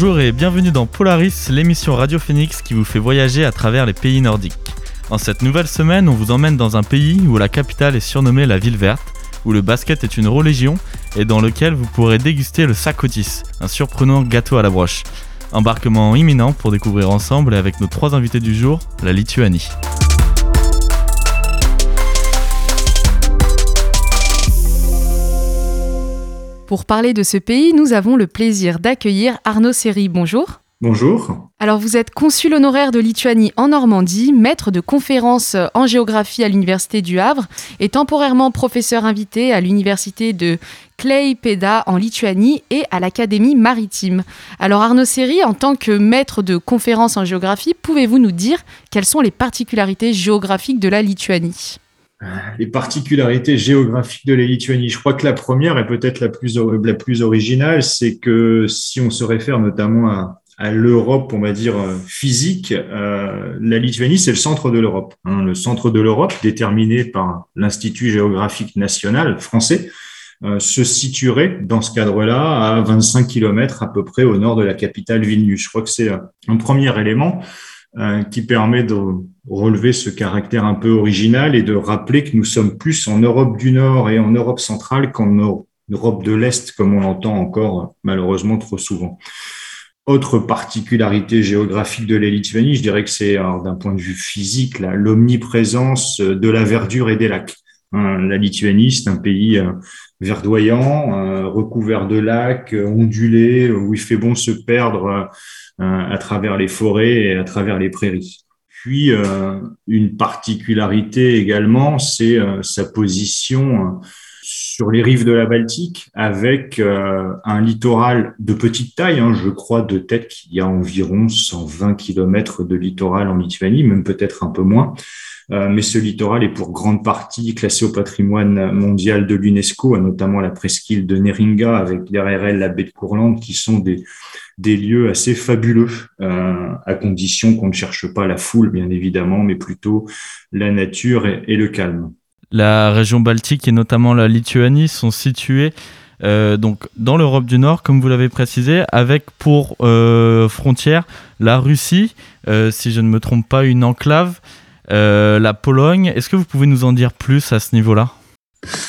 Bonjour et bienvenue dans Polaris, l'émission Radio Phoenix qui vous fait voyager à travers les pays nordiques. En cette nouvelle semaine, on vous emmène dans un pays où la capitale est surnommée la ville verte, où le basket est une religion et dans lequel vous pourrez déguster le sakotis, un surprenant gâteau à la broche. Embarquement imminent pour découvrir ensemble et avec nos trois invités du jour, la Lituanie. Pour parler de ce pays, nous avons le plaisir d'accueillir Arnaud Seri. Bonjour. Bonjour. Alors vous êtes consul honoraire de Lituanie en Normandie, maître de conférences en géographie à l'Université du Havre et temporairement professeur invité à l'Université de Klaipėda en Lituanie et à l'Académie maritime. Alors Arnaud Seri, en tant que maître de conférences en géographie, pouvez-vous nous dire quelles sont les particularités géographiques de la Lituanie? Les particularités géographiques de la Lituanie. Je crois que la première est peut-être la plus, la plus originale, c'est que si on se réfère notamment à, à l'Europe, on va dire physique, euh, la Lituanie, c'est le centre de l'Europe. Hein, le centre de l'Europe, déterminé par l'Institut géographique national français, euh, se situerait dans ce cadre-là à 25 km à peu près au nord de la capitale Vilnius. Je crois que c'est un premier élément. Euh, qui permet de relever ce caractère un peu original et de rappeler que nous sommes plus en Europe du Nord et en Europe centrale qu'en Europe de l'Est, comme on l'entend encore malheureusement trop souvent. Autre particularité géographique de la Lituanie, je dirais que c'est d'un point de vue physique l'omniprésence de la verdure et des lacs. Hein, la Lituanie, c'est un pays euh, verdoyant, euh, recouvert de lacs, ondulé, où il fait bon se perdre à travers les forêts et à travers les prairies. Puis, euh, une particularité également, c'est euh, sa position sur les rives de la Baltique avec un littoral de petite taille. Hein, je crois de tête qu'il y a environ 120 km de littoral en Lituanie, même peut-être un peu moins. mais ce littoral est pour grande partie classé au patrimoine mondial de l'UNESCO, notamment la presqu'île de Neringa avec derrière elle la baie de Courlande, qui sont des, des lieux assez fabuleux, euh, à condition qu'on ne cherche pas la foule, bien évidemment, mais plutôt la nature et, le calme. La région baltique et notamment la Lituanie sont situées euh, donc dans l'Europe du Nord, comme vous l'avez précisé, avec pour euh, frontière la Russie, si je ne me trompe pas, une enclave, la Pologne. Est-ce que vous pouvez nous en dire plus à ce niveau-là?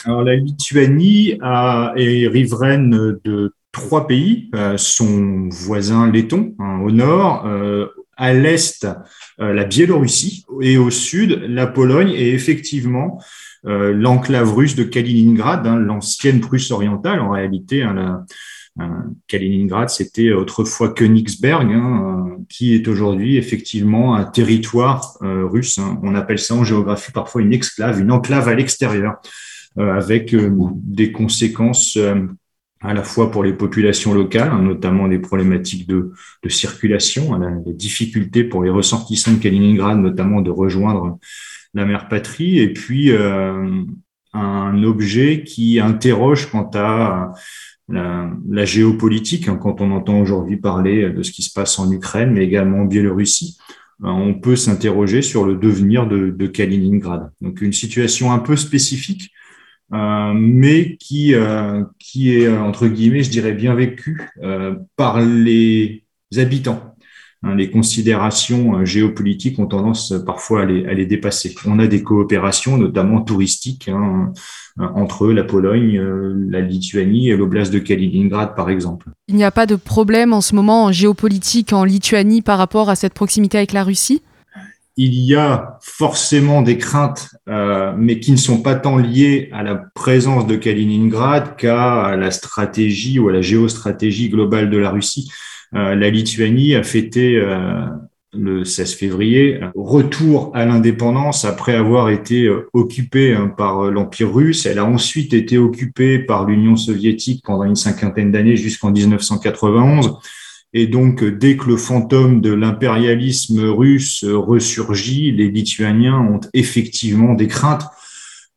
Alors, la Lituanie a, est riveraine de trois pays, euh, son voisin letton hein, au nord, euh, à l'est euh, la Biélorussie et au sud la Pologne et effectivement l'enclave russe de Kaliningrad, hein, l'ancienne Prusse orientale en réalité. Hein, Kaliningrad, c'était autrefois Königsberg, qui est aujourd'hui effectivement un territoire russe. On appelle ça en géographie parfois une exclave, une enclave à l'extérieur, avec des conséquences à la fois pour les populations locales, hein, notamment des problématiques de, circulation, hein, des difficultés pour les ressortissants de Kaliningrad, notamment de rejoindre la mère patrie, et puis euh, un objet qui interroge quant à la, géopolitique, hein, quand on entend aujourd'hui parler de ce qui se passe en Ukraine, mais également en Biélorussie, euh, on peut s'interroger sur le devenir de, de Kaliningrad. Donc une situation un peu spécifique, euh, mais qui, euh, qui est, euh, entre guillemets, je dirais, bien vécu par les habitants. Hein, les considérations géopolitiques ont tendance parfois à les, à les, dépasser. On a des coopérations, notamment touristiques, hein, entre la Pologne, la Lituanie et l'oblast de Kaliningrad, par exemple. Il n'y a pas de problème en ce moment en géopolitique en Lituanie par rapport à cette proximité avec la Russie? Il y a forcément des craintes, euh, mais qui ne sont pas tant liées à la présence de Kaliningrad qu'à la stratégie ou à la géostratégie globale de la Russie. Euh, la Lituanie a fêté euh, le 16 février retour à l'indépendance après avoir été occupée hein, par l'Empire russe. Elle a ensuite été occupée par l'Union soviétique pendant une cinquantaine d'années jusqu'en 1991. Et donc, dès que le fantôme de l'impérialisme russe ressurgit, les Lituaniens ont effectivement des craintes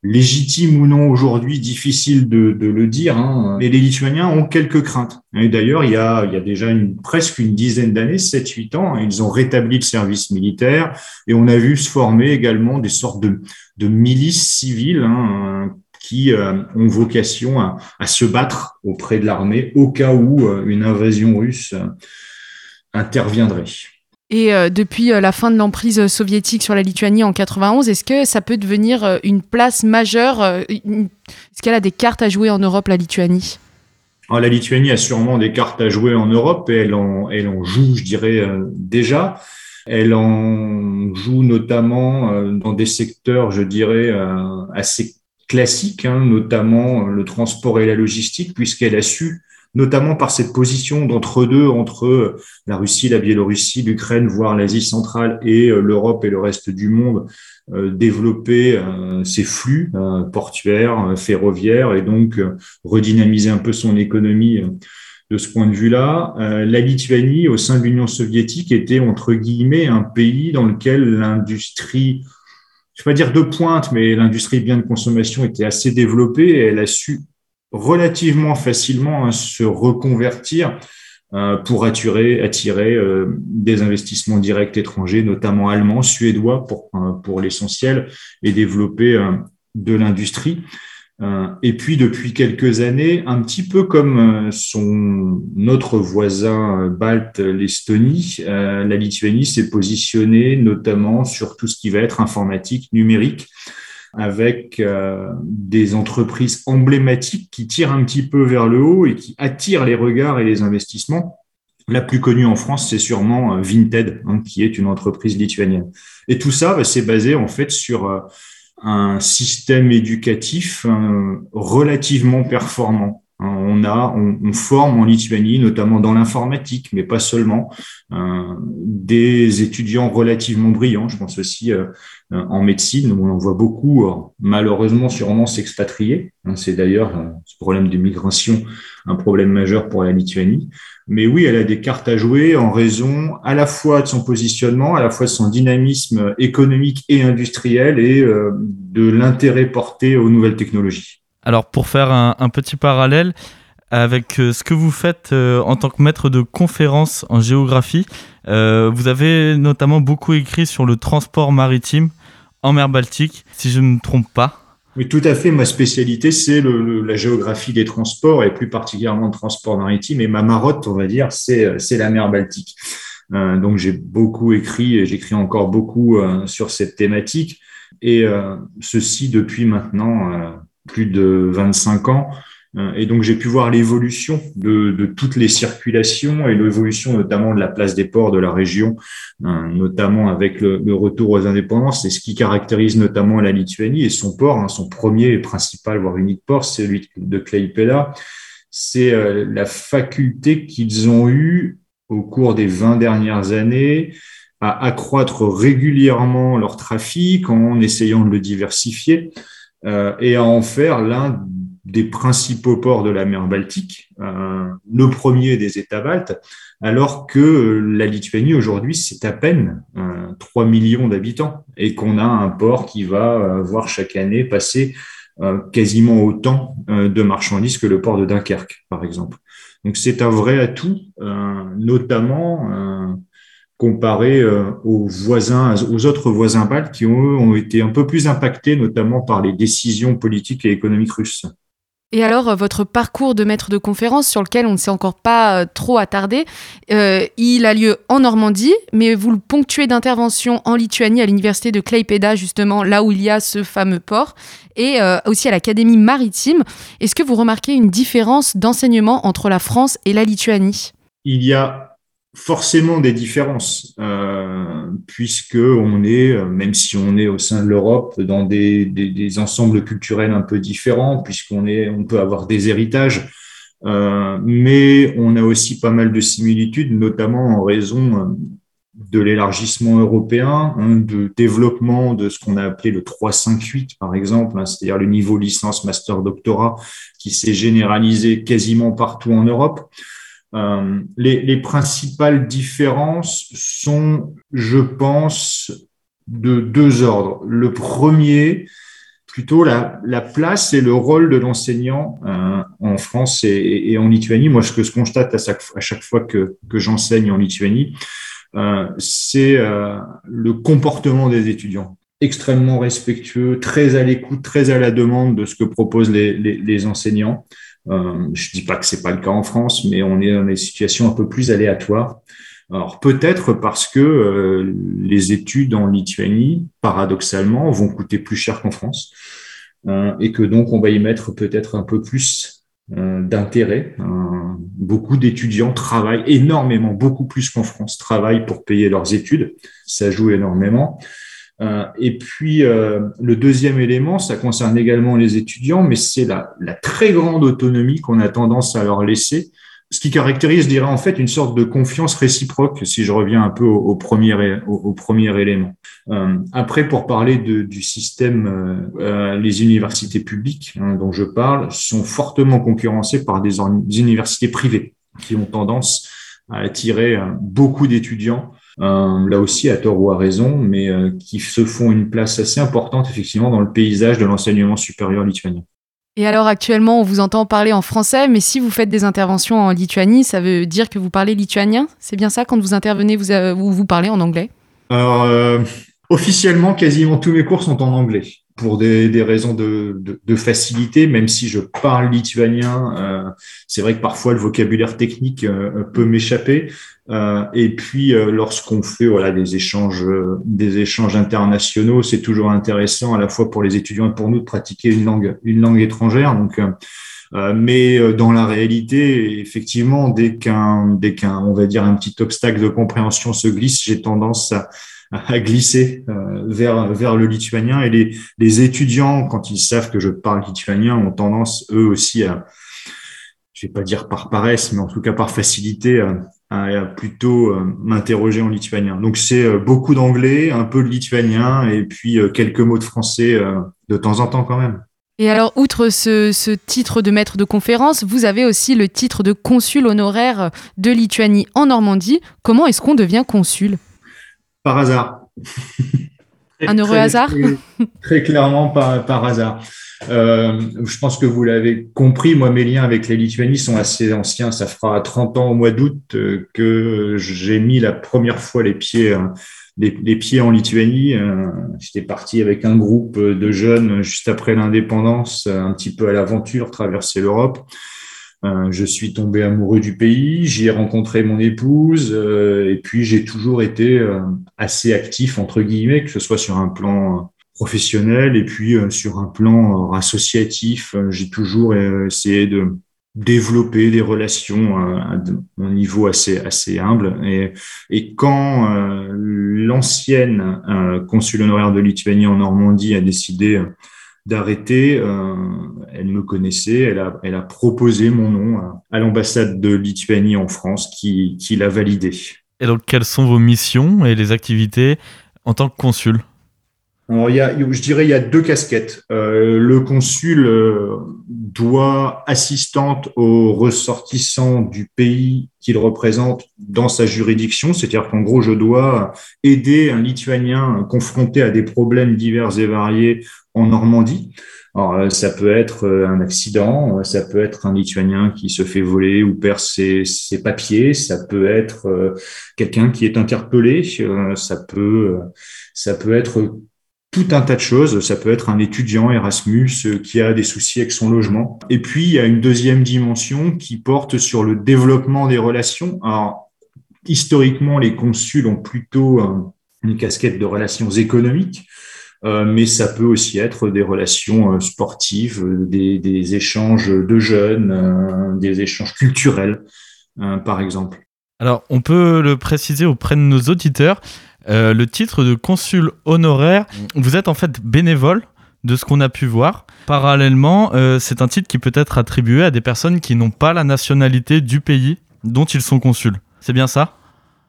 légitimes ou non aujourd'hui, difficile de, le dire, hein, mais les Lituaniens ont quelques craintes. Et d'ailleurs, il il y a déjà une, presque une dizaine d'années, 7-8 ans, ils ont rétabli le service militaire et on a vu se former également des sortes de, de milices civiles hein, qui euh, ont vocation à, se battre auprès de l'armée au cas où euh, une invasion russe interviendrait. Et depuis la fin de l'emprise soviétique sur la Lituanie en 91, est-ce que ça peut devenir une place majeure Est-ce qu'elle a des cartes à jouer en Europe, la Lituanie? Ah, La Lituanie a sûrement des cartes à jouer en Europe et elle en, elle en joue, je dirais, déjà. Elle en joue notamment dans des secteurs, je dirais, assez classiques, hein, notamment le transport et la logistique, puisqu'elle a su notamment par cette position d'entre-deux entre la Russie, la Biélorussie, l'Ukraine, voire l'Asie centrale et euh, l'Europe et le reste du monde, euh, développer euh, ses flux portuaires, ferroviaires et donc redynamiser un peu son économie de ce point de vue-là. La Lituanie, au sein de l'Union soviétique, était entre guillemets un pays dans lequel l'industrie je ne vais pas dire de pointe, mais l'industrie bien de consommation était assez développée et elle a su relativement facilement à se reconvertir euh, pour attirer, euh, des investissements directs étrangers, notamment allemands, suédois pour, euh, pour l'essentiel, et développer de l'industrie. Et puis depuis quelques années, un petit peu comme son notre voisin balte, l'Estonie, la Lituanie s'est positionnée notamment sur tout ce qui va être informatique, numérique, avec euh, des entreprises emblématiques qui tirent un petit peu vers le haut et qui attirent les regards et les investissements. La plus connue en France, c'est sûrement euh, Vinted, hein, qui est une entreprise lituanienne. Et tout ça, bah, c'est basé en fait sur euh, un système éducatif relativement performant. Hein, on, a, on, forme en Lituanie, notamment dans l'informatique, mais pas seulement, euh, des étudiants relativement brillants. Je pense aussi euh, en médecine, on en voit beaucoup, euh, malheureusement, sûrement s'expatrier. Hein, c'est d'ailleurs ce problème de migration un problème majeur pour la Lituanie. Mais oui, elle a des cartes à jouer en raison à la fois de son positionnement, à la fois de son dynamisme économique et industriel et de l'intérêt porté aux nouvelles technologies. Alors pour faire un, petit parallèle avec euh, ce que vous faites euh, en tant que maître de conférence en géographie, euh, vous avez notamment beaucoup écrit sur le transport maritime en mer Baltique, si je ne me trompe pas. Oui, tout à fait. Ma spécialité, c'est la géographie des transports et plus particulièrement le transport maritime. Et ma marotte, on va dire, c'est la mer Baltique. donc j'ai beaucoup écrit et j'écris encore beaucoup sur cette thématique. Et ceci depuis maintenant plus de 25 ans. Euh, et donc, j'ai pu voir l'évolution de, de, toutes les circulations et l'évolution notamment de la place des ports de la région, euh, notamment avec le, le, retour aux indépendances. C'est ce qui caractérise notamment la Lituanie et son port, hein, son premier et principal, voire unique port, celui de Klaipėda. C'est euh, la faculté qu'ils ont eue au cours des 20 dernières années à accroître régulièrement leur trafic en essayant de le diversifier. Euh, et à en faire l'un des principaux ports de la mer Baltique, euh, le premier des États baltes, alors que la Lituanie aujourd'hui, c'est à peine euh, 3 millions d'habitants et qu'on a un port qui va euh, voir chaque année passer quasiment autant de marchandises que le port de Dunkerque, par exemple. Donc c'est un vrai atout, notamment comparé euh, aux voisins, aux autres voisins baltes qui ont, ont été un peu plus impactés, notamment par les décisions politiques et économiques russes. Et alors, euh, votre parcours de maître de conférence, sur lequel on ne s'est encore pas euh, trop attardé, il a lieu en Normandie, mais vous le ponctuez d'interventions en Lituanie, à l'université de Klaipėda, justement, là où il y a ce fameux port, et aussi à l'Académie maritime. Est-ce que vous remarquez une différence d'enseignement entre la France et la Lituanie? Il y a forcément des différences, euh, puisque on est, même si on est au sein de l'Europe, dans des, des, des, ensembles culturels un peu différents, puisqu'on est, on peut avoir des héritages, euh, mais on a aussi pas mal de similitudes, notamment en raison euh, de l'élargissement européen, hein, de développement de ce qu'on a appelé le 3-5-8, par exemple, hein, c'est-à-dire le niveau licence, master, doctorat, qui s'est généralisé quasiment partout en Europe. Euh, les, les, principales différences sont, je pense, de deux ordres. Le premier, plutôt la, la place et le rôle de l'enseignant euh, en France et, en Lituanie. Moi, ce que je constate à chaque, fois que, j'enseigne en Lituanie, euh, c'est le comportement des étudiants extrêmement respectueux, très à l'écoute, très à la demande de ce que proposent les enseignants. Euh, je dis pas que c'est pas le cas en France, mais on est dans des situations un peu plus aléatoires. Alors peut-être parce que les études en Lituanie, paradoxalement, vont coûter plus cher qu'en France et que donc on va y mettre peut-être un peu plus d'intérêt. beaucoup d'étudiants travaillent énormément, beaucoup plus qu'en France, travaillent pour payer leurs études. Ça joue énormément. Euh, et puis, euh, le deuxième élément, ça concerne également les étudiants, mais c'est la, très grande autonomie qu'on a tendance à leur laisser, ce qui caractérise, je dirais, en fait, une sorte de confiance réciproque, si je reviens un peu au, premier, au, premier élément. Euh, après, pour parler du système, les universités publiques hein, dont je parle sont fortement concurrencées par des, universités privées qui ont tendance à attirer beaucoup d'étudiants là aussi à tort ou à raison, mais euh, qui se font une place assez importante effectivement dans le paysage de l'enseignement supérieur lituanien. Et alors actuellement, on vous entend parler en français, mais si vous faites des interventions en Lituanie, ça veut dire que vous parlez lituanien? C'est bien ça quand vous intervenez, vous, euh, vous, parlez en anglais? Alors, officiellement, quasiment tous mes cours sont en anglais pour des, des raisons de, de, de, facilité, même si je parle lituanien, euh, c'est vrai que parfois le vocabulaire technique euh, peut m'échapper. Euh, et puis euh, lorsqu'on fait voilà des échanges, des échanges internationaux, c'est toujours intéressant à la fois pour les étudiants et pour nous de pratiquer une langue, une langue étrangère. Donc mais dans la réalité, effectivement, dès qu'un, dès qu'un, on va dire un petit obstacle de compréhension se glisse, j'ai tendance à, à glisser euh, vers, vers le lituanien. Et les, les étudiants, quand ils savent que je parle lituanien, ont tendance, eux aussi, à, je vais pas dire par paresse, mais en tout cas par facilité, à, plutôt euh, m'interroger en lituanien. Donc c'est euh, beaucoup d'anglais, un peu de lituanien, et puis quelques mots de français de temps en temps quand même. Et alors, outre ce, ce, titre de maître de conférence, vous avez aussi le titre de consul honoraire de Lituanie en Normandie. Comment est-ce qu'on devient consul? Par hasard. Un heureux hasard très, clairement par, par hasard. Euh, je pense que vous l'avez compris, moi mes liens avec les Lituanies sont assez anciens. Ça fera 30 ans au mois d'août euh, que j'ai mis la première fois les pieds, euh, les, les pieds en Lituanie. J'étais parti avec un groupe de jeunes juste après l'indépendance, un petit peu à l'aventure, traverser l'Europe. Euh, je suis tombé amoureux du pays, j'y ai rencontré mon épouse, euh, et puis j'ai toujours été euh, assez actif, entre guillemets, que ce soit sur un plan professionnel et puis sur un plan associatif. j'ai toujours essayé de développer des relations à un niveau assez, assez humble. Et, et quand l'ancienne consul honoraire de Lituanie en Normandie a décidé d'arrêter. Euh, elle me connaissait, elle a, elle a proposé mon nom à, l'ambassade de Lituanie en France qui, qui l'a validé. Et donc, quelles sont vos missions et les activités en tant que consul? Alors, il y a, je dirais il y a deux casquettes. Euh, le consul euh, doit assistante aux ressortissants du pays qu'il représente dans sa juridiction, c'est-à-dire qu'en gros, je dois aider un Lituanien confronté à des problèmes divers et variés en Normandie. Alors, euh, ça peut être euh, un accident, ça peut être un Lituanien qui se fait voler ou perd ses, ses papiers, ça peut être quelqu'un qui est interpellé, ça peut, ça peut être tout un tas de choses. Ça peut être un étudiant Erasmus qui a des soucis avec son logement. Et puis, il y a une deuxième dimension qui porte sur le développement des relations. Alors, historiquement, les consuls ont plutôt une casquette de relations économiques. Euh, mais ça peut aussi être des relations euh, sportives, euh, des échanges de jeunes, des échanges culturels, par exemple. Alors, on peut le préciser auprès de nos auditeurs, le titre de consul honoraire, vous êtes en fait bénévole de ce qu'on a pu voir. Parallèlement, c'est un titre qui peut être attribué à des personnes qui n'ont pas la nationalité du pays dont ils sont consuls. C'est bien ça?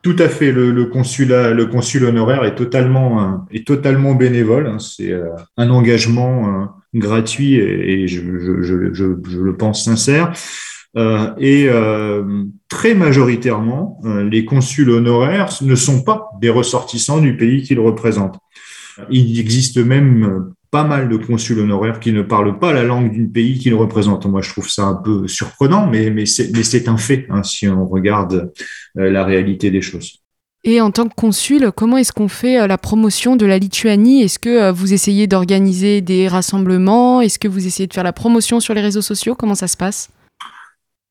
Tout à fait. Le, le, consul honoraire est totalement, euh, est totalement bénévole. Hein. C'est euh, un engagement euh, gratuit et, je, le pense sincère. Et très majoritairement, les consuls honoraires ne sont pas des ressortissants du pays qu'ils représentent. Il existe même pas mal de consuls honoraires qui ne parlent pas la langue du pays qu'ils représentent. Moi, je trouve ça un peu surprenant, mais, c'est un fait hein, si on regarde euh, la réalité des choses. Et en tant que consul, comment est-ce qu'on fait euh, la promotion de la Lituanie? Est-ce que euh, vous essayez d'organiser des rassemblements? Est-ce que vous essayez de faire la promotion sur les réseaux sociaux? Comment ça se passe?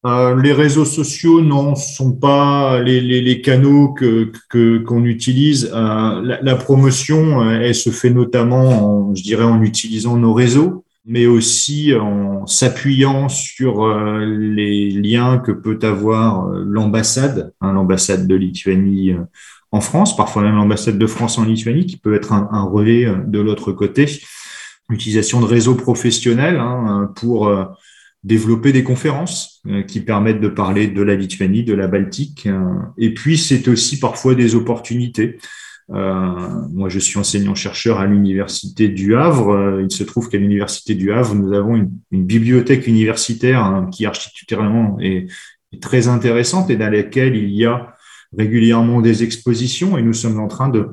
Euh, les réseaux sociaux non sont pas les, les, les canaux que qu'on utilise. Euh, la, promotion, euh, elle se fait notamment, en, je dirais, en utilisant nos réseaux, mais aussi en s'appuyant sur les liens que peut avoir l'ambassade, hein, l'ambassade de Lituanie en France, parfois même l'ambassade de France en Lituanie, qui peut être un, un relais de l'autre côté. L'utilisation de réseaux professionnels hein, pour développer des conférences euh, qui permettent de parler de la Lituanie, de la Baltique. Euh, et puis, c'est aussi parfois des opportunités. Euh, moi, je suis enseignant-chercheur à l'Université du Havre. Il se trouve qu'à l'Université du Havre, nous avons une, bibliothèque universitaire hein, qui architecturalement est, très intéressante et dans laquelle il y a régulièrement des expositions et nous sommes en train de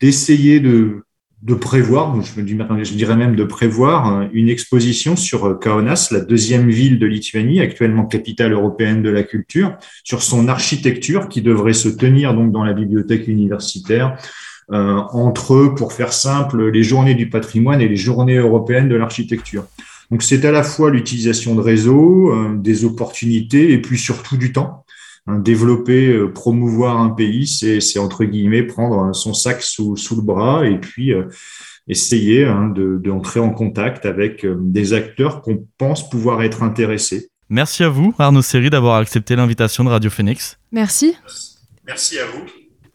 d'essayer de de prévoir, je dirais même de prévoir euh, une exposition sur euh, Kaunas, la deuxième ville de Lituanie, actuellement capitale européenne de la culture, sur son architecture qui devrait se tenir donc dans la bibliothèque universitaire euh, entre, pour faire simple, les journées du patrimoine et les journées européennes de l'architecture. Donc c'est à la fois l'utilisation de réseaux, des opportunités et puis surtout du temps. Hein, développer, euh, promouvoir un pays, c'est entre guillemets prendre son sac sous, sous le bras et puis euh, essayer hein, d'entrer en contact avec euh, des acteurs qu'on pense pouvoir être intéressés. Merci à vous, Arnaud Seri, d'avoir accepté l'invitation de Radio Phoenix. Merci. Merci à vous.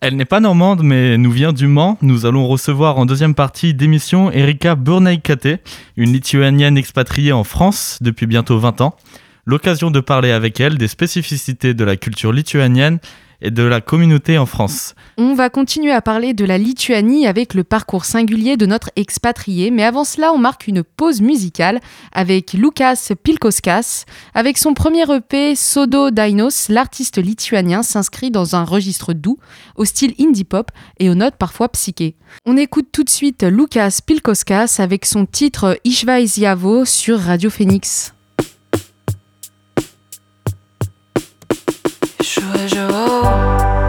Elle n'est pas normande, mais nous vient du Mans. Nous allons recevoir en deuxième partie d'émission Erika Burnaikate, une lituanienne expatriée en France depuis bientôt 20 ans l'occasion de parler avec elle des spécificités de la culture lituanienne et de la communauté en France. On va continuer à parler de la Lituanie avec le parcours singulier de notre expatrié, mais avant cela, on marque une pause musicale avec Lukas Pilkoskas. Avec son premier EP Sodo Dainos, l'artiste lituanien s'inscrit dans un registre doux, au style indie pop et aux notes parfois psychées. On écoute tout de suite Lukas Pilkoskas avec son titre Ishvaisiavo sur Radio Phoenix. Treasure quelle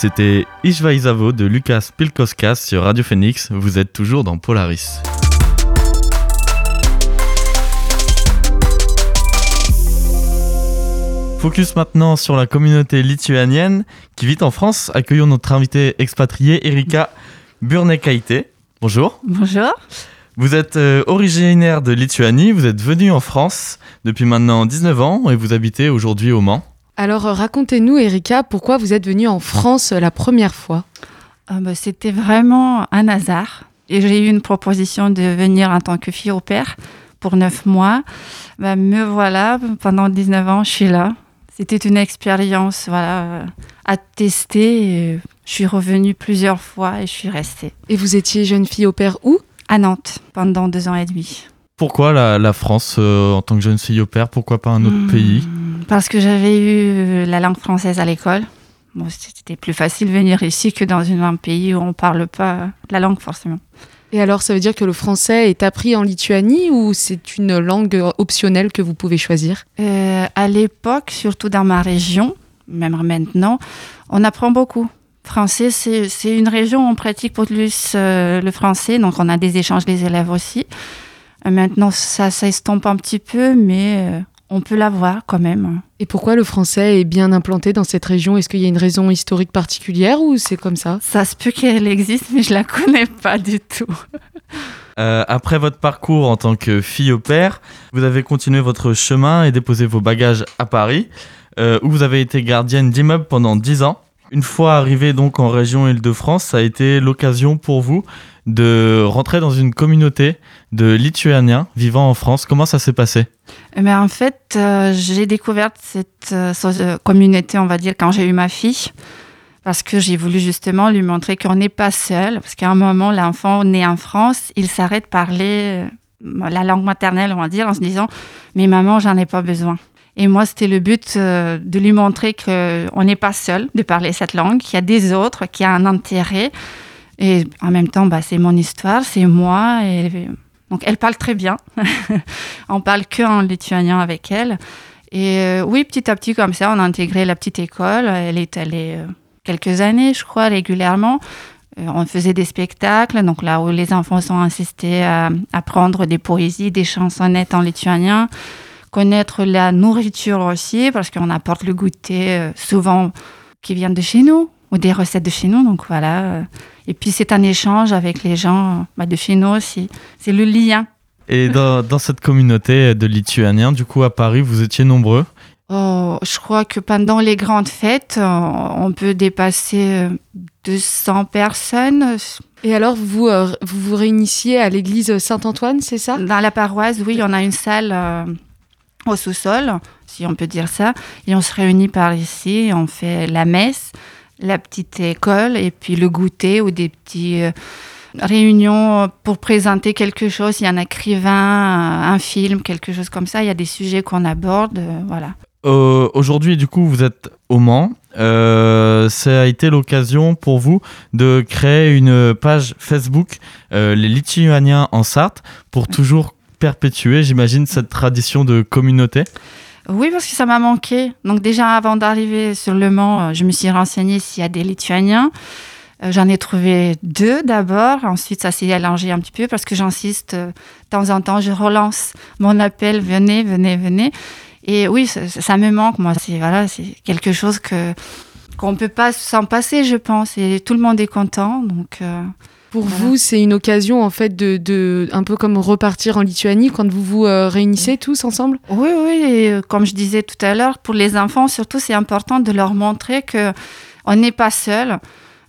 C'était Ishvaizavo de Lucas Pilkoskas sur Radio Phoenix. Vous êtes toujours dans Polaris. Focus maintenant sur la communauté lituanienne qui vit en France. Accueillons notre invitée expatriée Erika Burnekaite. Bonjour. Bonjour. Vous êtes euh, originaire de Lituanie, vous êtes venu en France depuis maintenant 19 ans et vous habitez aujourd'hui au Mans. Alors racontez-nous Erika, pourquoi vous êtes venue en France la première fois ah bah, C'était vraiment un hasard. Et j'ai eu une proposition de venir en tant que fille au père pour 9 mois. Bah, me voilà, pendant 19 ans, je suis là. C'était une expérience voilà, à tester. Je suis revenue plusieurs fois et je suis restée. Et vous étiez jeune fille au père où? À Nantes, pendant deux ans et demi. Pourquoi la, France euh, en tant que jeune fille au père Pourquoi pas un autre hmm, pays? Parce que j'avais eu la langue française à l'école. Bon, c'était plus facile de venir ici que dans un pays où on ne parle pas la langue forcément. Et alors, ça veut dire que le français est appris en Lituanie ou c'est une langue optionnelle que vous pouvez choisir? Euh, À l'époque, surtout dans ma région, même maintenant, on apprend beaucoup. Français, c'est une région où on pratique plus euh, le français, donc on a des échanges des élèves aussi. Euh, maintenant, ça s'estompe un petit peu, mais on peut l'avoir quand même. Et pourquoi le français est bien implanté dans cette région? Est-ce qu'il y a une raison historique particulière ou c'est comme ça? Ça se peut qu'elle existe, mais je la connais pas du tout. Euh, après votre parcours en tant que fille au père, vous avez continué votre chemin et déposé vos bagages à Paris, euh, où vous avez été gardienne d'immeuble pendant 10 ans. Une fois arrivé donc en région Île-de-France, ça a été l'occasion pour vous de rentrer dans une communauté de Lituaniens vivant en France. Comment ça s'est passé? Mais eh ben, En fait, euh, j'ai découvert cette euh, communauté, on va dire, quand j'ai eu ma fille. Parce que j'ai voulu justement lui montrer qu'on n'est pas seul. Parce qu'à un moment, l'enfant né en France, il s'arrête de parler euh, la langue maternelle, on va dire, en se disant Mais maman, j'en ai pas besoin. Et moi, c'était le but de lui montrer qu'on n'est pas seul de parler cette langue, qu'il y a des autres, qu'il y a un intérêt. Et en même temps, bah, c'est mon histoire, c'est moi. Donc, elle parle très bien. on parle que en lituanien avec elle. Et euh, oui, petit à petit, comme ça, on a intégré la petite école. Elle est allée euh, quelques années, je crois, régulièrement. Euh, on faisait des spectacles, donc là où les enfants sont insistés à apprendre des poésies, des chansonnettes en lituanien, connaître la nourriture aussi, parce qu'on apporte le goûter souvent qui vient de chez nous ou des recettes de chez nous. Donc voilà. Et puis c'est un échange avec les gens bah, de chez nous aussi. C'est le lien. Et dans, dans, cette communauté de Lituaniens, du coup à Paris, vous étiez nombreux? Oh, Je crois que pendant les grandes fêtes, on peut dépasser 200 personnes. Et alors, vous euh, vous, vous réunissiez à l'église Saint-Antoine, c'est ça? Dans la paroisse, oui, on a une salle euh, au sous-sol, si on peut dire ça. Et on se réunit par ici, on fait la messe la petite école et puis le goûter ou des petites euh, réunions pour présenter quelque chose. Il y a un écrivain, un film, quelque chose comme ça. Il y a des sujets qu'on aborde. Euh, voilà. Euh, aujourd'hui, du coup, vous êtes au Mans. ça a été l'occasion pour vous de créer une page Facebook, les Lituaniens en Sarthe, pour toujours perpétuer, j'imagine, cette tradition de communauté. Oui, parce que ça m'a manqué. Donc déjà, avant d'arriver sur Le Mans, euh, je me suis renseignée s'il y a des Lituaniens. Euh, j'en ai trouvé deux d'abord. Ensuite, ça s'est allongé un petit peu parce que j'insiste euh, de temps en temps, je relance mon appel, venez, venez, venez. Et oui, ça, me manque. Moi, c'est voilà, quelque chose que qu'on peut pas s'en passer, je pense. Et tout le monde est content, donc. Pour vous, c'est une occasion en fait de, de, un peu comme repartir en Lituanie quand vous vous euh, réunissez tous ensemble? Oui, oui. Et euh, comme je disais tout à l'heure, pour les enfants surtout, c'est important de leur montrer que on n'est pas seul.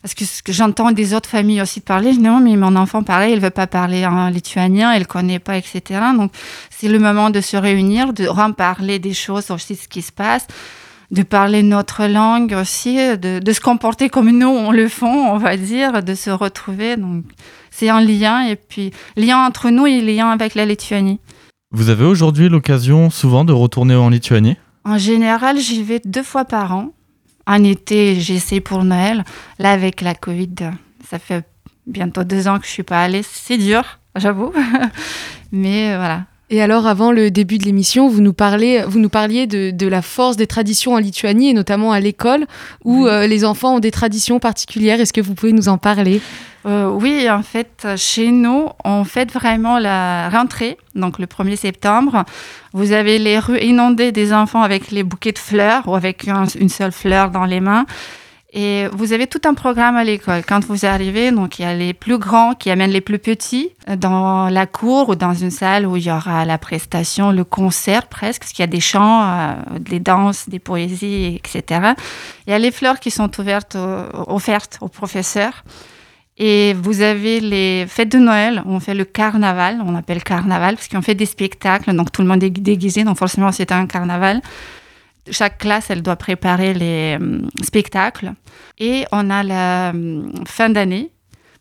Parce que, ce que j'entends des autres familles aussi parler, non, mais mon enfant, pareil, il veut pas parler en lituanien, il connaît pas, etc. Donc, c'est le moment de se réunir, de reparler des choses aussi, ce qui se passe de parler notre langue aussi, de, se comporter comme nous on le font, on va dire, de se retrouver. Donc c'est un lien et puis lien entre nous et lien avec la Lituanie. Vous avez aujourd'hui l'occasion souvent de retourner en Lituanie? En général, j'y vais deux fois par an. En été, j'essaie pour Noël. Là, avec la Covid, ça fait bientôt deux ans que je suis pas allée. C'est dur, j'avoue. Mais voilà, Et alors, avant le début de l'émission, vous nous parlez, vous nous parliez de, la force des traditions en Lituanie et notamment à l'école où euh, les enfants ont des traditions particulières. Est-ce que vous pouvez nous en parler? Euh, Oui, en fait, chez nous, on fête vraiment la rentrée, donc le 1er septembre. Vous avez les rues inondées des enfants avec les bouquets de fleurs ou avec une seule fleur dans les mains. Et vous avez tout un programme à l'école. Quand vous arrivez, donc il y a les plus grands qui amènent les plus petits dans la cour ou dans une salle où il y aura la prestation, le concert presque, parce qu'il y a des chants, euh, des danses, des poésies, etc. Il y a les fleurs qui sont ouvertes, offertes aux professeurs. Et vous avez les fêtes de Noël, on fait le carnaval, on appelle carnaval, parce qu'on fait des spectacles, donc tout le monde est déguisé, donc forcément c'est un carnaval. Chaque classe, elle doit préparer les euh, spectacles. Et on a la euh, fin d'année.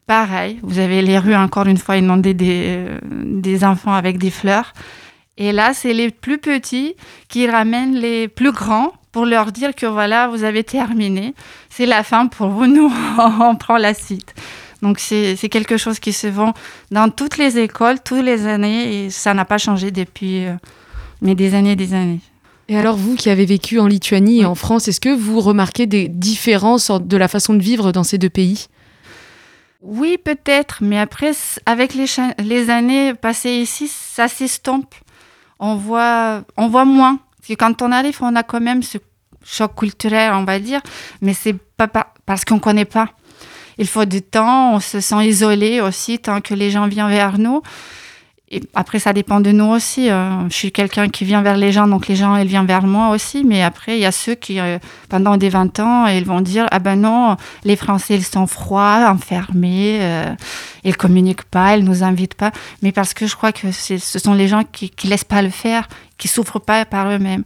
Pareil, vous avez les rues, encore une fois, inondées des, euh, des enfants avec des fleurs. Et là, c'est les plus petits qui ramènent les plus grands pour leur dire que voilà, vous avez terminé. C'est la fin pour vous, nous, on prend la suite. Donc c'est quelque chose qui se vend dans toutes les écoles, toutes les années, et ça n'a pas changé depuis mais des années et des années. Et alors, vous qui avez vécu en Lituanie et en France, est-ce que vous remarquez des différences de la façon de vivre dans ces deux pays? Oui, peut-être, mais après, avec les, les années passées ici, ça s'estompe. On voit, on voit moins. Parce que quand on arrive, on a quand même ce choc culturel, on va dire, mais c'est pas parce qu'on ne connaît pas. Il faut du temps, on se sent isolé aussi tant que les gens viennent vers nous et après, ça dépend de nous aussi. Euh, je suis quelqu'un qui vient vers les gens, donc les gens, ils viennent vers moi aussi. Mais après, il y a ceux qui, euh, pendant des 20 ans, ils vont dire Ah ben non, les Français, ils sont froids, enfermés, euh, ils communiquent pas, ils nous invitent pas. Mais parce que je crois que ce sont les gens qui ne laissent pas le faire, qui souffrent pas par eux-mêmes.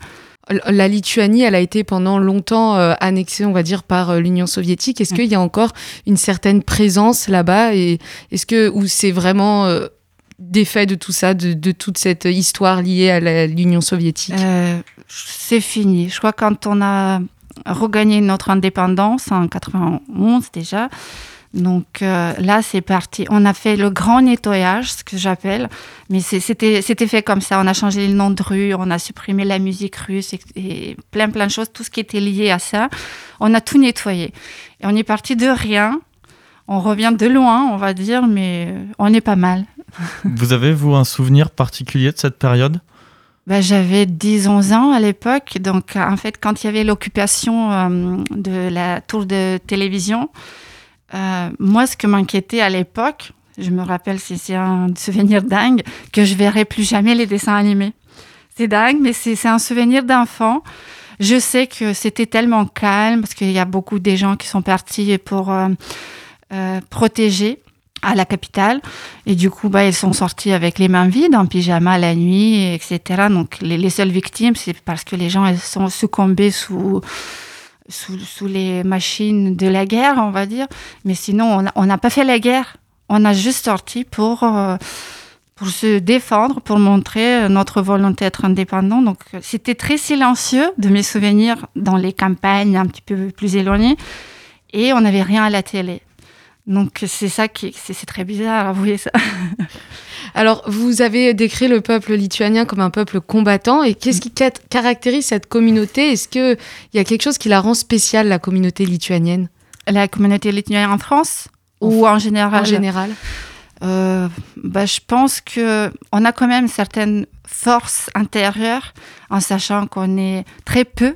La Lituanie, elle a été pendant longtemps annexée, on va dire, par l'Union soviétique. Est-ce qu'il y a encore une certaine présence là-bas et est-ce que ou c'est vraiment défait de tout ça, de, toute cette histoire liée à l'Union soviétique? Euh, C'est fini. Je crois que quand on a regagné notre indépendance en 91 déjà, donc euh, là, c'est parti. On a fait le grand nettoyage, ce que j'appelle, mais c'était fait comme ça. On a changé le nom de rue, on a supprimé la musique russe et, plein plein de choses, tout ce qui était lié à ça. On a tout nettoyé. Et on est parti de rien. On revient de loin, on va dire, mais on est pas mal. vous avez, vous, un souvenir particulier de cette période? Bah, J'avais 10-11 ans à l'époque. Donc, en fait, quand il y avait l'occupation euh, de la tour de télévision, euh, moi, ce que m'inquiétait à l'époque, je me rappelle, c'est un souvenir dingue, que je verrai plus jamais les dessins animés. C'est dingue, mais c'est un souvenir d'enfant. Je sais que c'était tellement calme parce qu'il y a beaucoup de gens qui sont partis pour euh, protéger à la capitale. Et du coup, bah, ils sont sortis avec les mains vides, en pyjama la nuit, etc. Donc, les, seules victimes, c'est parce que les gens elles sont succombés sous, sous, les machines de la guerre, on va dire. Mais sinon, on n'a pas fait la guerre. On a juste sorti pour, euh, pour se défendre, pour montrer notre volonté d'être indépendant. Donc, c'était très silencieux de mes souvenirs dans les campagnes un petit peu plus éloignées. Et on n'avait rien à la télé. Donc c'est ça qui c'est très bizarre, avouez ça. Alors vous avez décrit le peuple lituanien comme un peuple combattant et qu'est-ce qui caractérise cette communauté? Est-ce qu'il y a quelque chose qui la rend spéciale, la communauté lituanienne? La communauté lituanienne en France? Ou en général? En général. Euh, bah, je pense que on a quand même certaines forces intérieures en sachant qu'on est très peu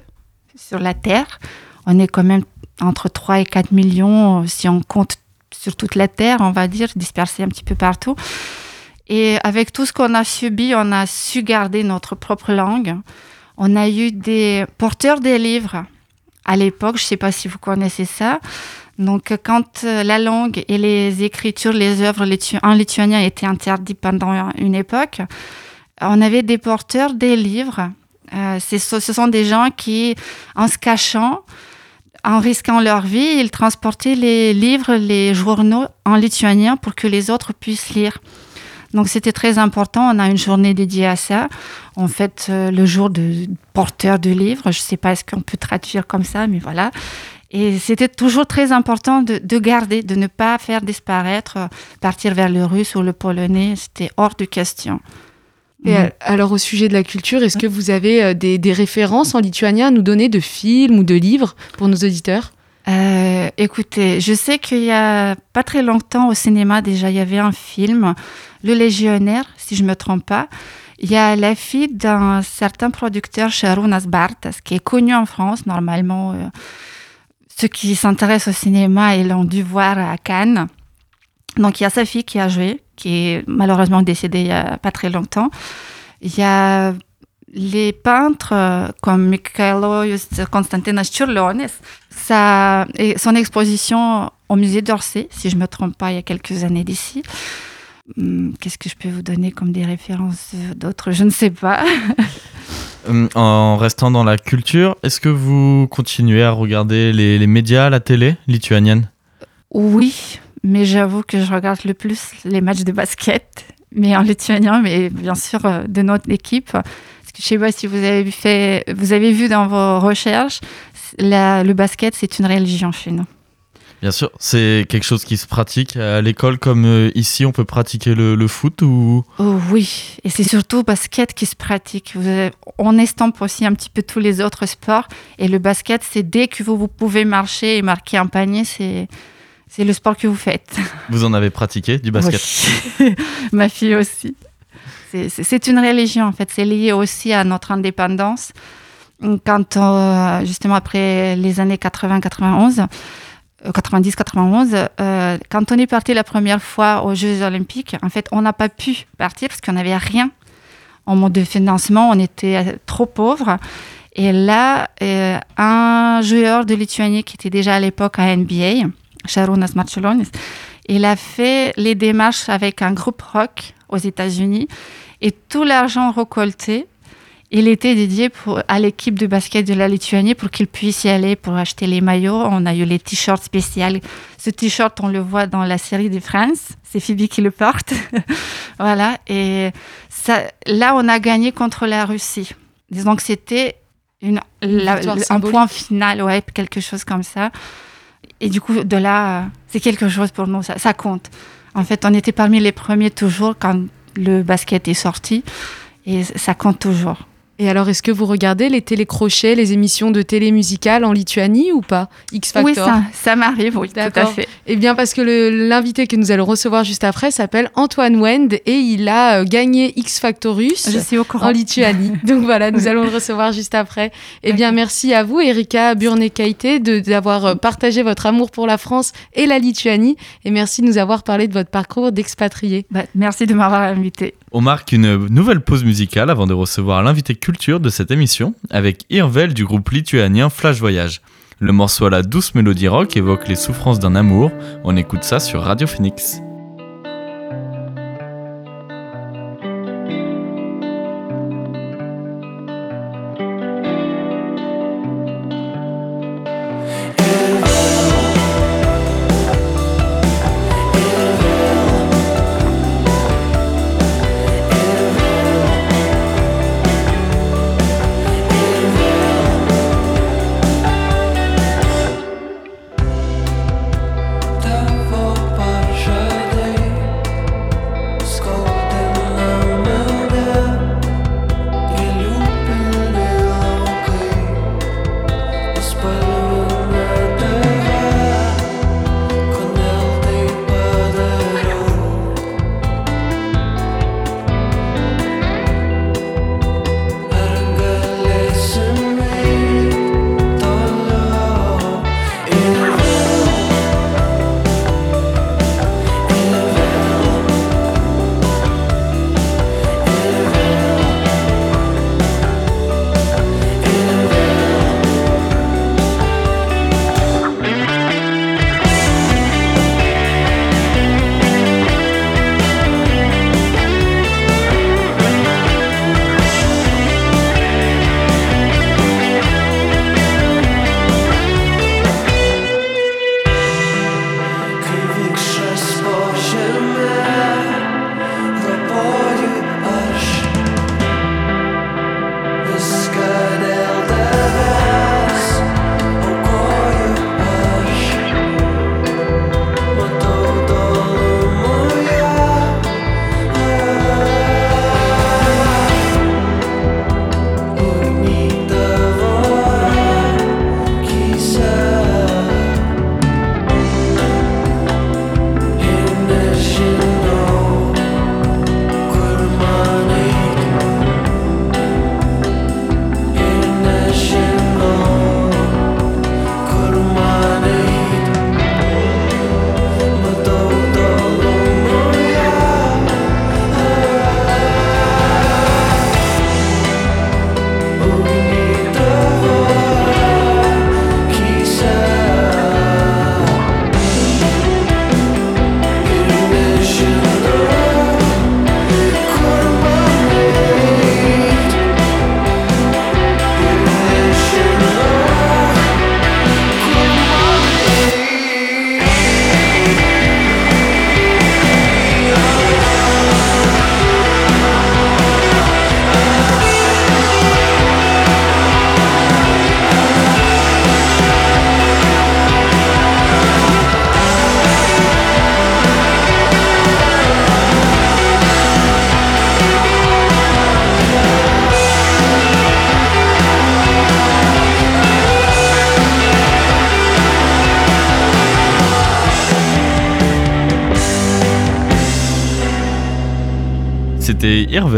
sur la Terre. On est quand même entre 3 et 4 millions si on compte sur toute la Terre, on va dire, dispersés un petit peu partout. Et avec tout ce qu'on a subi, on a su garder notre propre langue. On a eu des porteurs des livres à l'époque, je ne sais pas si vous connaissez ça. Donc, quand euh, la langue et les écritures, les œuvres en lituanien étaient interdites pendant une époque, on avait des porteurs des livres. Euh, ce sont des gens qui, en se cachant, en risquant leur vie, ils transportaient les livres, les journaux en lituanien pour que les autres puissent lire. Donc c'était très important. On a une journée dédiée à ça. En fait, euh, le jour de porteur de livres, je ne sais pas ce qu'on peut traduire comme ça, mais voilà. Et c'était toujours très important de, de, garder, de ne pas faire disparaître, partir vers le russe ou le polonais. C'était hors de question. Et alors au sujet de la culture, est-ce que vous avez des, des, références en lituanien à nous donner de films ou de livres pour nos auditeurs? Euh, écoutez, je sais qu'il y a pas très longtemps au cinéma déjà, il y avait un film, Le Légionnaire, si je me trompe pas. Il y a la fille d'un certain producteur, Sharon Asbartas, qui est connu en France normalement. Euh, ceux qui s'intéressent au cinéma, ils l'ont dû voir à Cannes. Donc il y a sa fille qui a joué, qui est malheureusement décédée il y a pas très longtemps. Il y a les peintres euh, comme Michaelos Konstantinas Čiurlionis, ça, et son exposition au musée d'Orsay, si je ne me trompe pas, il y a quelques années d'ici. Hmm, qu'est-ce que je peux vous donner comme des références d'autres? Je ne sais pas. Hum, en restant dans la culture, est-ce que vous continuez à regarder les, les médias, la télé lituanienne? Oui, mais j'avoue que je regarde le plus les matchs de basket, mais en lituanien, mais bien sûr euh, de notre équipe. Je ne sais pas si vous avez, fait, vous avez vu dans vos recherches, le basket, c'est une religion chez nous. Bien sûr, c'est quelque chose qui se pratique à l'école comme euh, ici, on peut pratiquer le, foot ou? Oh, Oui, et c'est surtout le basket qui se pratique. on estampe aussi un petit peu tous les autres sports et le basket, c'est dès que vous, vous pouvez marcher et marquer un panier, c'est c'est le sport que vous faites. Vous en avez pratiqué du basket oui. Ma fille aussi. C'est une religion, en fait. C'est lié aussi à notre indépendance. Quand, euh, justement, après les années 80-91, 90-91, euh, euh, quand on est parti la première fois aux Jeux Olympiques, en fait, on n'a pas pu partir parce qu'on n'avait rien en mode de financement, on était trop pauvres. Et là, un joueur de Lituanie qui était déjà à l'époque à NBA, Sharunas Marčiulionis, il a fait les démarches avec un groupe rock aux États-Unis. Et tout l'argent récolté, il était dédié pour, à l'équipe de basket de la Lituanie pour qu'ils puissent y aller pour acheter les maillots. On a eu les t-shirts spéciaux. Ce t-shirt, on le voit dans la série de France. C'est Phoebe qui le porte. voilà. Et ça, là, on a gagné contre la Russie. Disons que c'était une, un point final, ouais, quelque chose comme ça. Et du coup, de là, c'est quelque chose pour nous, ça, ça compte. En fait, on était parmi les premiers toujours quand le basket est sorti et ça compte toujours. Et alors, est-ce que vous regardez les télécrochets, les émissions de télé musicale en Lituanie ou pas? X Factor Oui, ça, ça m'arrive, oui, tout à fait. Eh bien, parce que l'invité que nous allons recevoir juste après s'appelle Antoine Wend et il a euh, gagné X Factorus en Lituanie. Donc voilà, nous allons le recevoir juste après. Eh bien, merci à vous, Erika Burne-Kaité, d'avoir euh, partagé votre amour pour la France et la Lituanie. Et merci de nous avoir parlé de votre parcours d'expatrié. Bah, merci de m'avoir invité. On marque une nouvelle pause musicale avant de recevoir l'invité culture de cette émission avec Irvel du groupe lituanien Flash Voyage. Le morceau à la douce mélodie rock évoque les souffrances d'un amour. On écoute ça sur Radio Phoenix.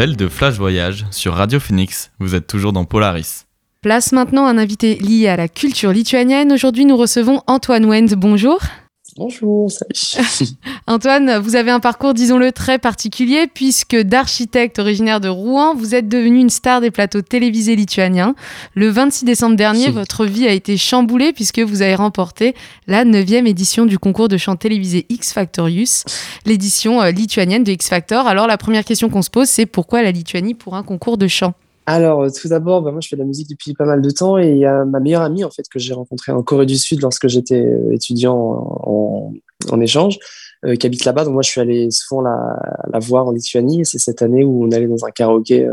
De Flash Voyage sur Radio Phoenix. Vous êtes toujours dans Polaris. Place maintenant un invité lié à la culture lituanienne. Aujourd'hui, nous recevons Antoine Wend. Bonjour. Bonjour, salut. Antoine, vous avez un parcours, disons-le, très particulier, puisque d'architecte originaire de Rouen, vous êtes devenu une star des plateaux télévisés lituaniens. Le 26 décembre dernier, votre vie a été chamboulée, puisque vous avez remporté la 9e édition du concours de chant télévisé X Factorius, l'édition euh, lituanienne de X Factor. Alors, la première question qu'on se pose, c'est pourquoi la Lituanie pour un concours de chant? Alors, euh, tout d'abord, bah, moi, je fais de la musique depuis pas mal de temps et il y a ma meilleure amie, en fait, que j'ai rencontrée en Corée du Sud lorsque j'étais euh, étudiant en, en, échange, euh, qui habite là-bas. Donc, moi, je suis allé souvent la, la voir en Lituanie c'est cette année où on allait dans un karaoké.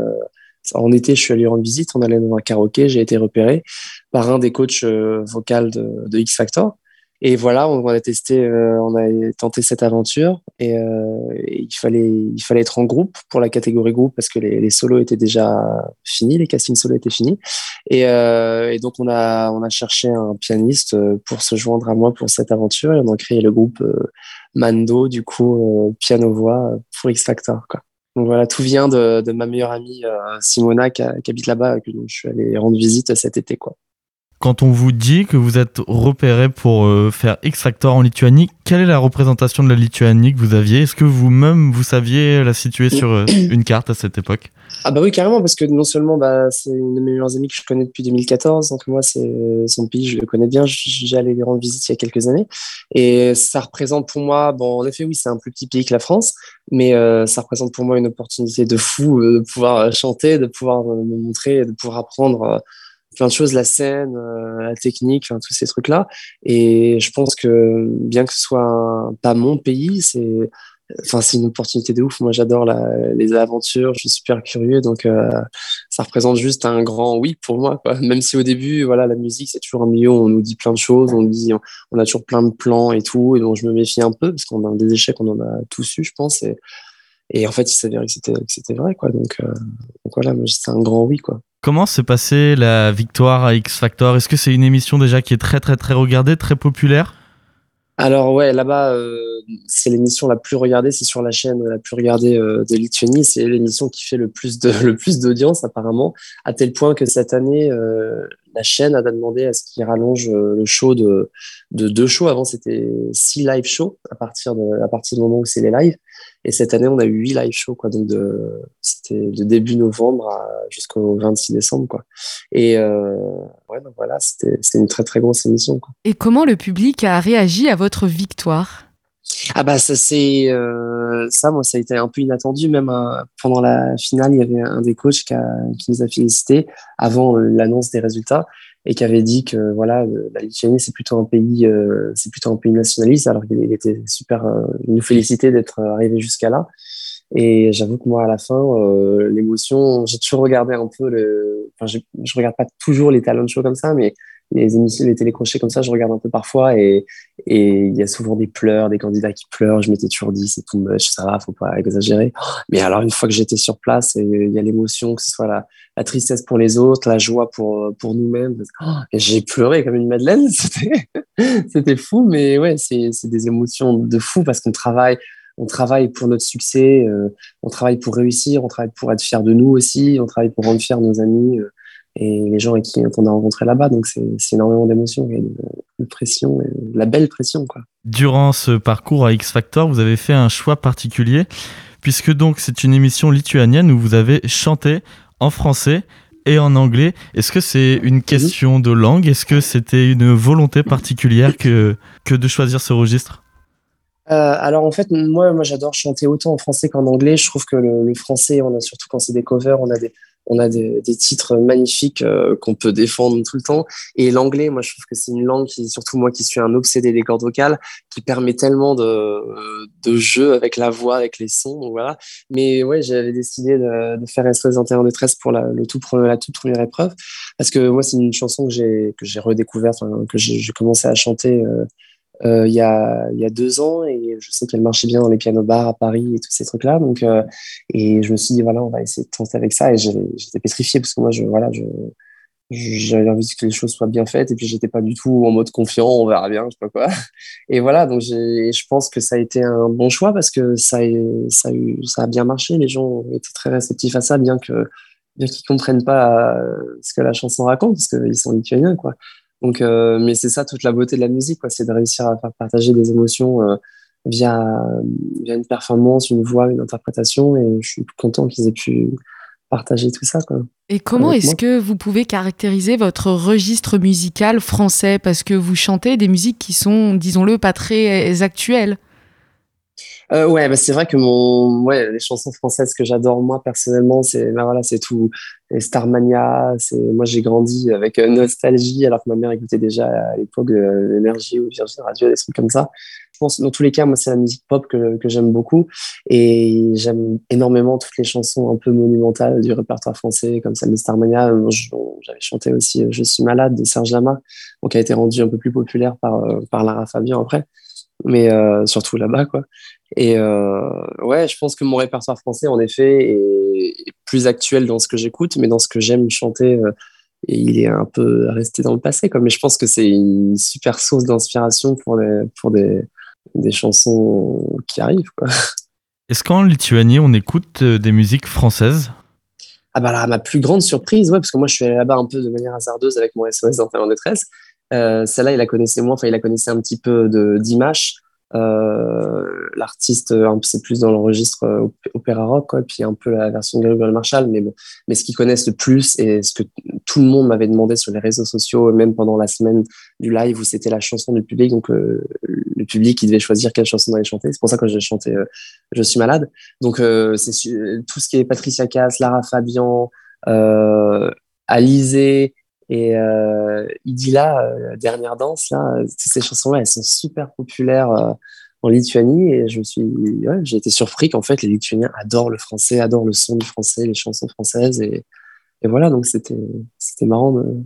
en été, je suis allé rendre visite, on allait dans un karaoké, j'ai été repéré par un des coachs vocaux de, de X Factor. Et voilà, on, a testé, euh, on a tenté cette aventure et, euh, il fallait, il fallait être en groupe pour la catégorie groupe parce que les, les solos étaient déjà finis, les castings solos étaient finis. Et, euh, et, donc on a, on a cherché un pianiste pour se joindre à moi pour cette aventure et on a créé le groupe Mando, du coup piano voix pour X Factor. Quoi. Donc voilà, tout vient de, de ma meilleure amie Simona qui, qui habite là-bas, que je suis allé rendre visite cet été, quoi. Quand on vous dit que vous êtes repéré pour euh, faire X Factor en Lituanie, quelle est la représentation de la Lituanie que vous aviez? Est-ce que vous-même, vous saviez la situer sur euh, une carte à cette époque? Ah bah oui, carrément, parce que non seulement bah, c'est une de mes meilleures amies que je connais depuis 2014, donc moi, c'est son pays, je le connais bien, allé lui rendre visite il y a quelques années. Et ça représente pour moi, bon, en effet, oui, c'est un plus petit pays que la France, mais euh, ça représente pour moi une opportunité de fou de pouvoir chanter, de pouvoir me montrer, de pouvoir apprendre plein de choses, la scène, euh, la technique, tous ces trucs-là. Et je pense que bien que ce soit pas mon pays, c'est enfin c'est une opportunité de ouf. Moi, j'adore les aventures, je suis super curieux, donc euh, ça représente juste un grand oui pour moi. Même si au début, voilà, la musique c'est toujours un milieu où on nous dit plein de choses, on dit, on a toujours plein de plans et tout, et donc je me méfie un peu parce qu'on a des échecs, on en a tous eu, je pense. Et, en fait, il s'avérait que c'était, vrai, quoi. Donc, euh, voilà, c'est un grand oui, quoi. Comment s'est passée la victoire à X Factor? Est-ce que c'est une émission déjà qui est très très très regardée, très populaire? Alors ouais, là-bas, euh, c'est l'émission la plus regardée, c'est sur la chaîne la plus regardée euh, de Lituanie, c'est l'émission qui fait le plus de le plus d'audience apparemment, à tel point que cette année, euh, la chaîne a demandé à ce qu'ils rallonge le show de, de deux shows. Avant, c'était six live shows à partir de à partir du moment où c'est les lives. Et cette année, on a eu huit live shows, quoi. Donc, de, c'était de début novembre jusqu'au 26 décembre, quoi. Et euh, ouais, donc voilà, c'était, c'était une très, très grosse émission, quoi. Et comment le public a réagi à votre victoire? Ah bah ça c'est euh, ça moi ça a été un peu inattendu même euh, pendant la finale il y avait un des coachs qui, a, qui nous a félicité avant l'annonce des résultats et qui avait dit que voilà la Lituanie c'est plutôt un pays euh, c'est plutôt un pays nationaliste alors qu'il était super euh, il nous félicitait d'être arrivé jusqu'à là. Et j'avoue que moi à la fin euh, l'émotion j'ai toujours regardé un peu le enfin je, je regarde pas toujours les talent shows comme ça mais les émissions, les télécrochets comme ça, je regarde un peu parfois et il y a souvent des pleurs, des candidats qui pleurent. Je m'étais toujours dit, c'est tout much, ça va, faut pas exagérer. Mais alors, une fois que j'étais sur place, il y a l'émotion, que ce soit la, tristesse pour les autres, la joie pour, pour nous-mêmes. J'ai pleuré comme une madeleine. C'était fou, mais ouais, c'est des émotions de fou parce qu'on travaille, on travaille pour notre succès, euh, on travaille pour réussir, on travaille pour être fier de nous aussi, on travaille pour rendre fiers nos amis. Euh, et les gens avec qui on a rencontré là-bas. Donc c'est énormément d'émotions et de, pression, et de la belle pression. Quoi. Durant ce parcours à X Factor, vous avez fait un choix particulier, puisque donc c'est une émission lituanienne où vous avez chanté en français et en anglais. Est-ce que c'est une question de langue? Est-ce que c'était une volonté particulière que, que de choisir ce registre? Euh, alors en fait, moi, moi j'adore chanter autant en français qu'en anglais. Je trouve que le, le, français, on a surtout quand c'est des covers, on a des, on a des, titres magnifiques euh, qu'on peut défendre tout le temps. Et l'anglais, moi, je trouve que c'est une langue qui, surtout moi qui suis un obsédé des cordes vocales, qui permet tellement de, jeu avec la voix, avec les sons. Donc voilà. Mais ouais, j'avais décidé de, de faire SOS 21 détresse pour la, le tout, la toute première épreuve. Parce que moi, c'est une chanson que j'ai, redécouverte, que j'ai, commencé à chanter. Euh, euh, il, y a, deux ans et je sais qu'elle marchait bien dans les pianos bars à Paris et tous ces trucs là donc euh, et je me suis dit voilà on va essayer de tenter avec ça et j'étais pétrifié parce que moi voilà j'avais envie que les choses soient bien faites et puis j'étais pas du tout en mode confiant, on verra bien, je sais pas quoi. Et voilà, donc je pense que ça a été un bon choix parce que ça, a, bien marché. Les gens été très réceptifs à ça, bien que bien qu'ils comprennent pas ce que la chanson raconte parce qu'ils sont lituaniens, quoi. Donc, euh, mais c'est ça toute la beauté de la musique, quoi, c'est de réussir à faire partager des émotions euh, via, via une performance, une voix, une interprétation. Et je suis content qu'ils aient pu partager tout ça. Quoi. Et comment est-ce que vous pouvez caractériser votre registre musical français? Parce que vous chantez des musiques qui sont, disons-le, pas très actuelles. Euh, ouais, bah c'est vrai que mon, ouais, les chansons françaises que j'adore moi personnellement, c'est, bah voilà, c'est tout, les Starmania. C'est, moi j'ai grandi avec euh, nostalgie, alors que ma mère écoutait déjà à l'époque de l'énergie ou Virgin Radio, des trucs comme ça. Je pense, dans tous les cas, moi c'est la musique pop que, que j'aime beaucoup et j'aime énormément toutes les chansons un peu monumentales du répertoire français, comme celle de Starmania. J'avais chanté aussi euh, Je suis malade de Serge Lama, donc qui a été rendu un peu plus populaire par, euh, par Lara Fabian après mais euh, surtout là-bas, quoi. Et euh, ouais, je pense que mon répertoire français, en effet, est, plus actuel dans ce que j'écoute, mais dans ce que j'aime chanter, euh, et il est un peu resté dans le passé, quoi. Mais je pense que c'est une super source d'inspiration pour, les, pour des, des chansons qui arrivent, quoi. Est-ce qu'en Lituanie, on écoute des musiques françaises? Ah bah là, ma plus grande surprise, ouais, parce que moi je suis allé là-bas un peu de manière hasardeuse avec mon SOS d'enfer en détresse. Euh, celle-là, il la connaissait moins, enfin, il la connaissait un petit peu d'image. Euh, L'artiste, c'est plus dans le registre euh, opéra rock, quoi, puis un peu la version de Gabriel Marshall. Mais bon, mais ce qu'ils connaissent le plus et ce que tout le monde m'avait demandé sur les réseaux sociaux, même pendant la semaine du live où c'était la chanson du public, donc euh, le public il devait choisir quelle chanson d'aller chanter. C'est pour ça que j'ai chanté euh, Je suis malade. Donc c'est tout ce qui est Patricia Cass, Lara Fabian, Alizé, et euh, là, euh, Dernière Danse, là, toutes ces chansons-là, elles sont super populaires euh, en Lituanie. Et je me suis, ouais, j'ai été surpris qu'en fait, les Lituaniens adorent le français, adorent le son du français, les chansons françaises. Et, et voilà, donc c'était, c'était marrant de,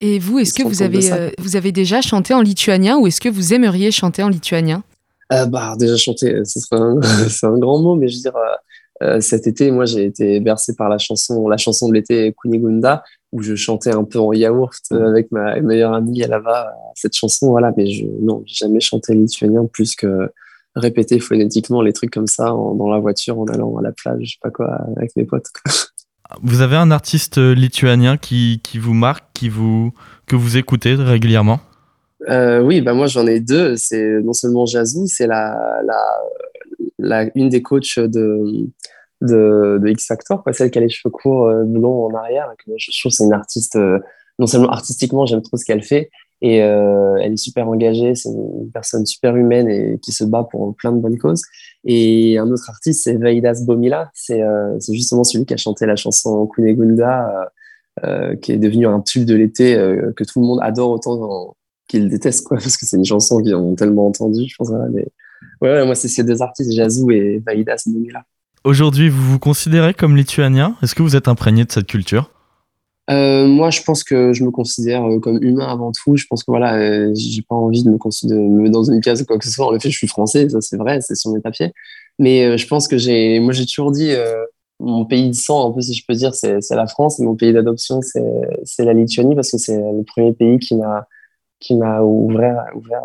et vous, est-ce que vous avez, euh, vous avez déjà chanté en lituanien ou est-ce que vous aimeriez chanter en lituanien? Euh, bah, Déjà chanter, c'est un, un, grand mot, mais je veux dire, euh, cet été, moi, j'ai été bercé par la chanson, la chanson de l'été Kunigunda, où je chantais un peu en yaourt euh, avec ma meilleure amie là-bas euh, cette chanson. Voilà, mais je, non, jamais chanté lituanien plus que répéter phonétiquement les trucs comme ça dans la voiture en allant à la plage, je sais pas quoi, avec mes potes. Vous avez un artiste lituanien qui, qui vous marque, qui vous, que vous écoutez régulièrement? Euh, Oui, bah moi j'en ai deux. C'est non seulement Jazou, c'est la, la, la, une des coachs de, de, de X Factor, quoi, celle qui a les cheveux courts euh, blonds en arrière. Que je, trouve c'est une artiste, euh, non seulement artistiquement, j'aime trop ce qu'elle fait, et euh, elle est super engagée, c'est une personne super humaine et qui se bat pour plein de bonnes causes. Et un autre artiste, c'est Vaidas Bomila, c'est justement celui qui a chanté la chanson Kunegunda, qui est devenue un tube de l'été que tout le monde adore autant qu'il déteste, quoi, parce que c'est une chanson qu'ils ont tellement entendue, je pense. mais... ouais, moi, c'est ces deux artistes, Jazou et Vaidas Bomila. Aujourd'hui, vous vous considérez comme lituanien? Est-ce que vous êtes imprégné de cette culture? Euh, moi, je pense que je me considère euh, comme humain avant tout. Je pense que voilà, euh, j'ai pas envie de me, considérer, me mettre dans une case ou quoi que ce soit. En effet, je suis français, ça c'est vrai, c'est sur mes papiers. Mais je pense que j'ai, moi, j'ai toujours dit, mon pays de sang, un peu si je peux dire, c'est, la France, et mon pays d'adoption, c'est, c'est la Lituanie parce que c'est le premier pays qui m'a, qui m'a ouvert, ouvert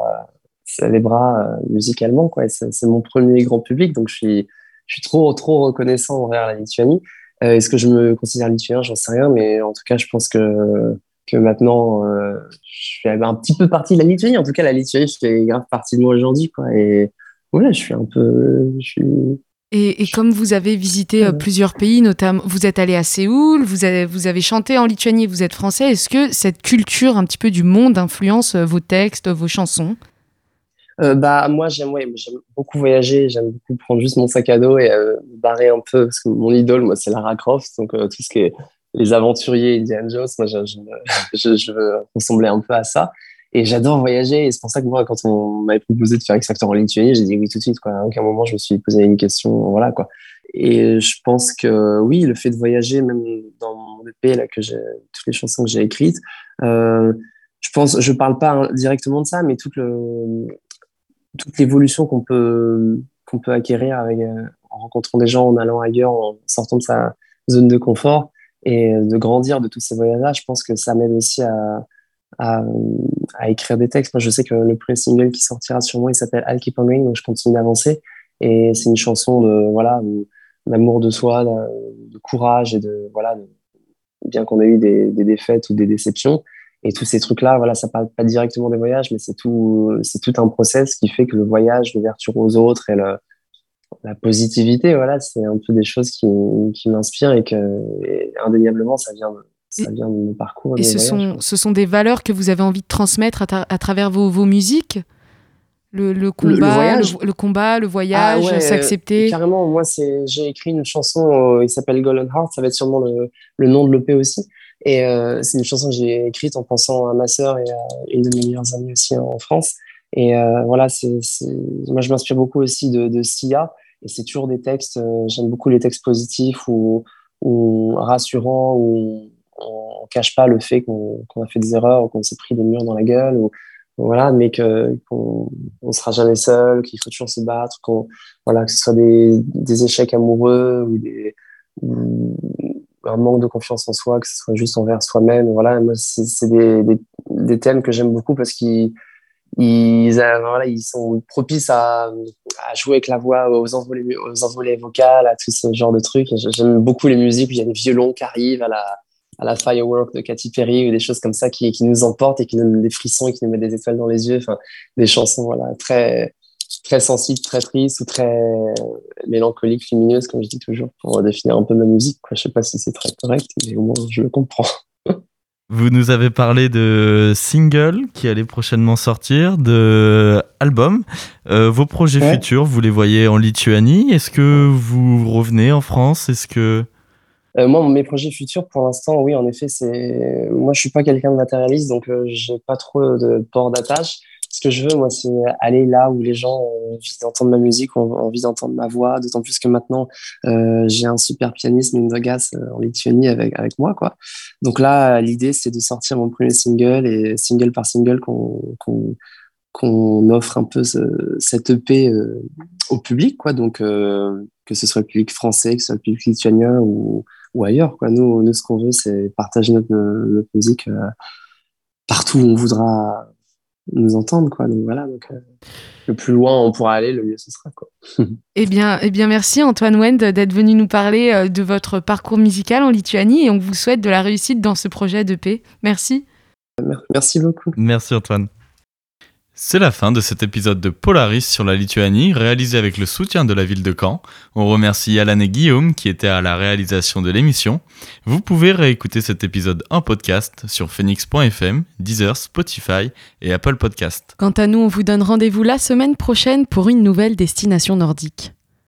les bras musicalement, quoi. c'est, mon premier grand public, donc je suis je suis trop, trop reconnaissant envers la Lituanie. Euh, est-ce que je me considère lituanien? J'en sais rien, mais en tout cas, je pense que, que maintenant, euh, je fais un petit peu partie de la Lituanie. En tout cas, la Lituanie, je fais grave partie de moi aujourd'hui. Quoi. Et voilà, je suis un peu. Je suis... Et, et, comme vous avez visité euh, plusieurs pays, notamment, vous êtes allé à Séoul, vous avez, vous avez chanté en Lituanie, vous êtes français. Est-ce que cette culture un petit peu du monde influence vos textes, vos chansons? Euh, bah moi j'aime ouais, j'aime beaucoup voyager, j'aime beaucoup prendre juste mon sac à dos et euh, barrer un peu parce que mon idole moi c'est Lara Croft donc euh, tout ce qui est les aventuriers Indiana Jones moi je, je, je, veux ressembler un peu à ça. Et j'adore voyager et c'est pour ça que moi quand on m'avait proposé de faire X Factor en Lituanie j'ai dit oui tout de suite quoi. À aucun moment je me suis posé une question voilà quoi. Et je pense que oui le fait de voyager même dans mon EP là que toutes les chansons que j'ai écrites euh, je pense je parle pas directement de ça mais tout le toute l'évolution qu'on peut, qu'on peut acquérir euh, en rencontrant des gens, en allant ailleurs, en sortant de sa zone de confort. et de grandir de tous ces voyages-là, je pense que ça m'aide aussi à, à, écrire des textes. Moi, je sais que le premier single qui sortira sur moi, il s'appelle I'll Keep On donc je continue d'avancer. Et c'est une chanson de, voilà, d'amour de soi, de, courage et de, voilà, bien qu'on ait eu des, défaites ou des déceptions. Et tous ces trucs-là, voilà, ça parle pas directement des voyages, mais c'est tout, c'est tout un process qui fait que le voyage, l'ouverture aux autres et le, la positivité, voilà, c'est un peu des choses qui, qui m'inspirent et que indéniablement ça vient, ça vient de mon parcours. Et ce sont, ce sont des valeurs que vous avez envie de transmettre à, à travers vos, vos musiques? Le, le, combat, le, le, combat, le voyage, ah s'accepter? carrément, moi, c'est, j'ai écrit une chanson, euh, il s'appelle Golden Heart, ça va être sûrement le, le nom de l'EP aussi. Et euh, c'est une chanson que j'ai écrite en pensant à ma sœur et à une de mes meilleures amies aussi en France. Et euh, voilà, c'est, moi, je m'inspire beaucoup aussi de, Sia. Et c'est toujours des textes, euh, j'aime beaucoup les textes positifs ou, rassurants, où on, ne cache pas le fait qu'on, a fait des erreurs ou qu'on s'est pris des murs dans la gueule. Voilà, mais qu'on ne sera jamais seul, qu'il faut toujours se battre, voilà, que ce soit des, échecs amoureux ou, des, un manque de confiance en soi, que ce soit juste envers soi-même. Voilà, moi, c'est, des, des, thèmes que j'aime beaucoup parce qu'ils ils, voilà, ils sont propices à, jouer avec la voix, aux envolées, aux vocales, à tout ce genre de trucs. J'aime beaucoup les musiques où il y a des violons qui arrivent à la, à la Firework de Katy Perry ou des choses comme ça qui, qui nous emportent et qui nous donnent des frissons et qui nous mettent des étoiles dans les yeux. Enfin, des chansons voilà, très, très sensibles, très tristes ou très mélancoliques, lumineuses, comme je dis toujours, pour définir un peu ma musique. Quoi. Je sais pas si c'est très correct, mais au moins je le comprends. Vous nous avez parlé de single qui allait prochainement sortir, de album. Euh, vos projets futurs, vous les voyez en Lituanie? Est-ce que vous revenez en France? Est-ce que euh, moi, mes projets futurs, pour l'instant, oui, en effet, c'est. Moi, je suis pas quelqu'un de matérialiste, donc euh, j'ai pas trop de port d'attache. Ce que je veux, moi, c'est aller là où les gens ont envie d'entendre ma musique, ont envie d'entendre ma voix. D'autant plus que maintenant, euh, j'ai un super pianiste, Mindogas, euh, en Lituanie avec avec moi, quoi. Donc là, l'idée, c'est de sortir mon premier single et single par single qu'on qu'on qu'on offre un peu ce, cette EP euh, au public, quoi. Donc, que ce soit le public français, que ce soit le public lituanien ou, ou ailleurs. Quoi. Nous, nous, ce qu'on veut, c'est partager notre, notre musique partout où on voudra nous entendre. Quoi. Donc voilà, donc, euh, le plus loin on pourra aller, le mieux ce sera. Quoi. eh, bien, eh bien, merci Antoine Wend d'être venu nous parler euh, de votre parcours musical en Lituanie et on vous souhaite de la réussite dans ce projet de paix. Merci. Merci beaucoup. Merci Antoine. C'est la fin de cet épisode de Polaris sur la Lituanie, réalisé avec le soutien de la ville de Caen. On remercie Alan et Guillaume qui étaient à la réalisation de l'émission. Vous pouvez réécouter cet épisode en podcast sur phoenix.fm, Deezer, Spotify et Apple Podcast. Quant à nous, on vous donne rendez-vous la semaine prochaine pour une nouvelle destination nordique.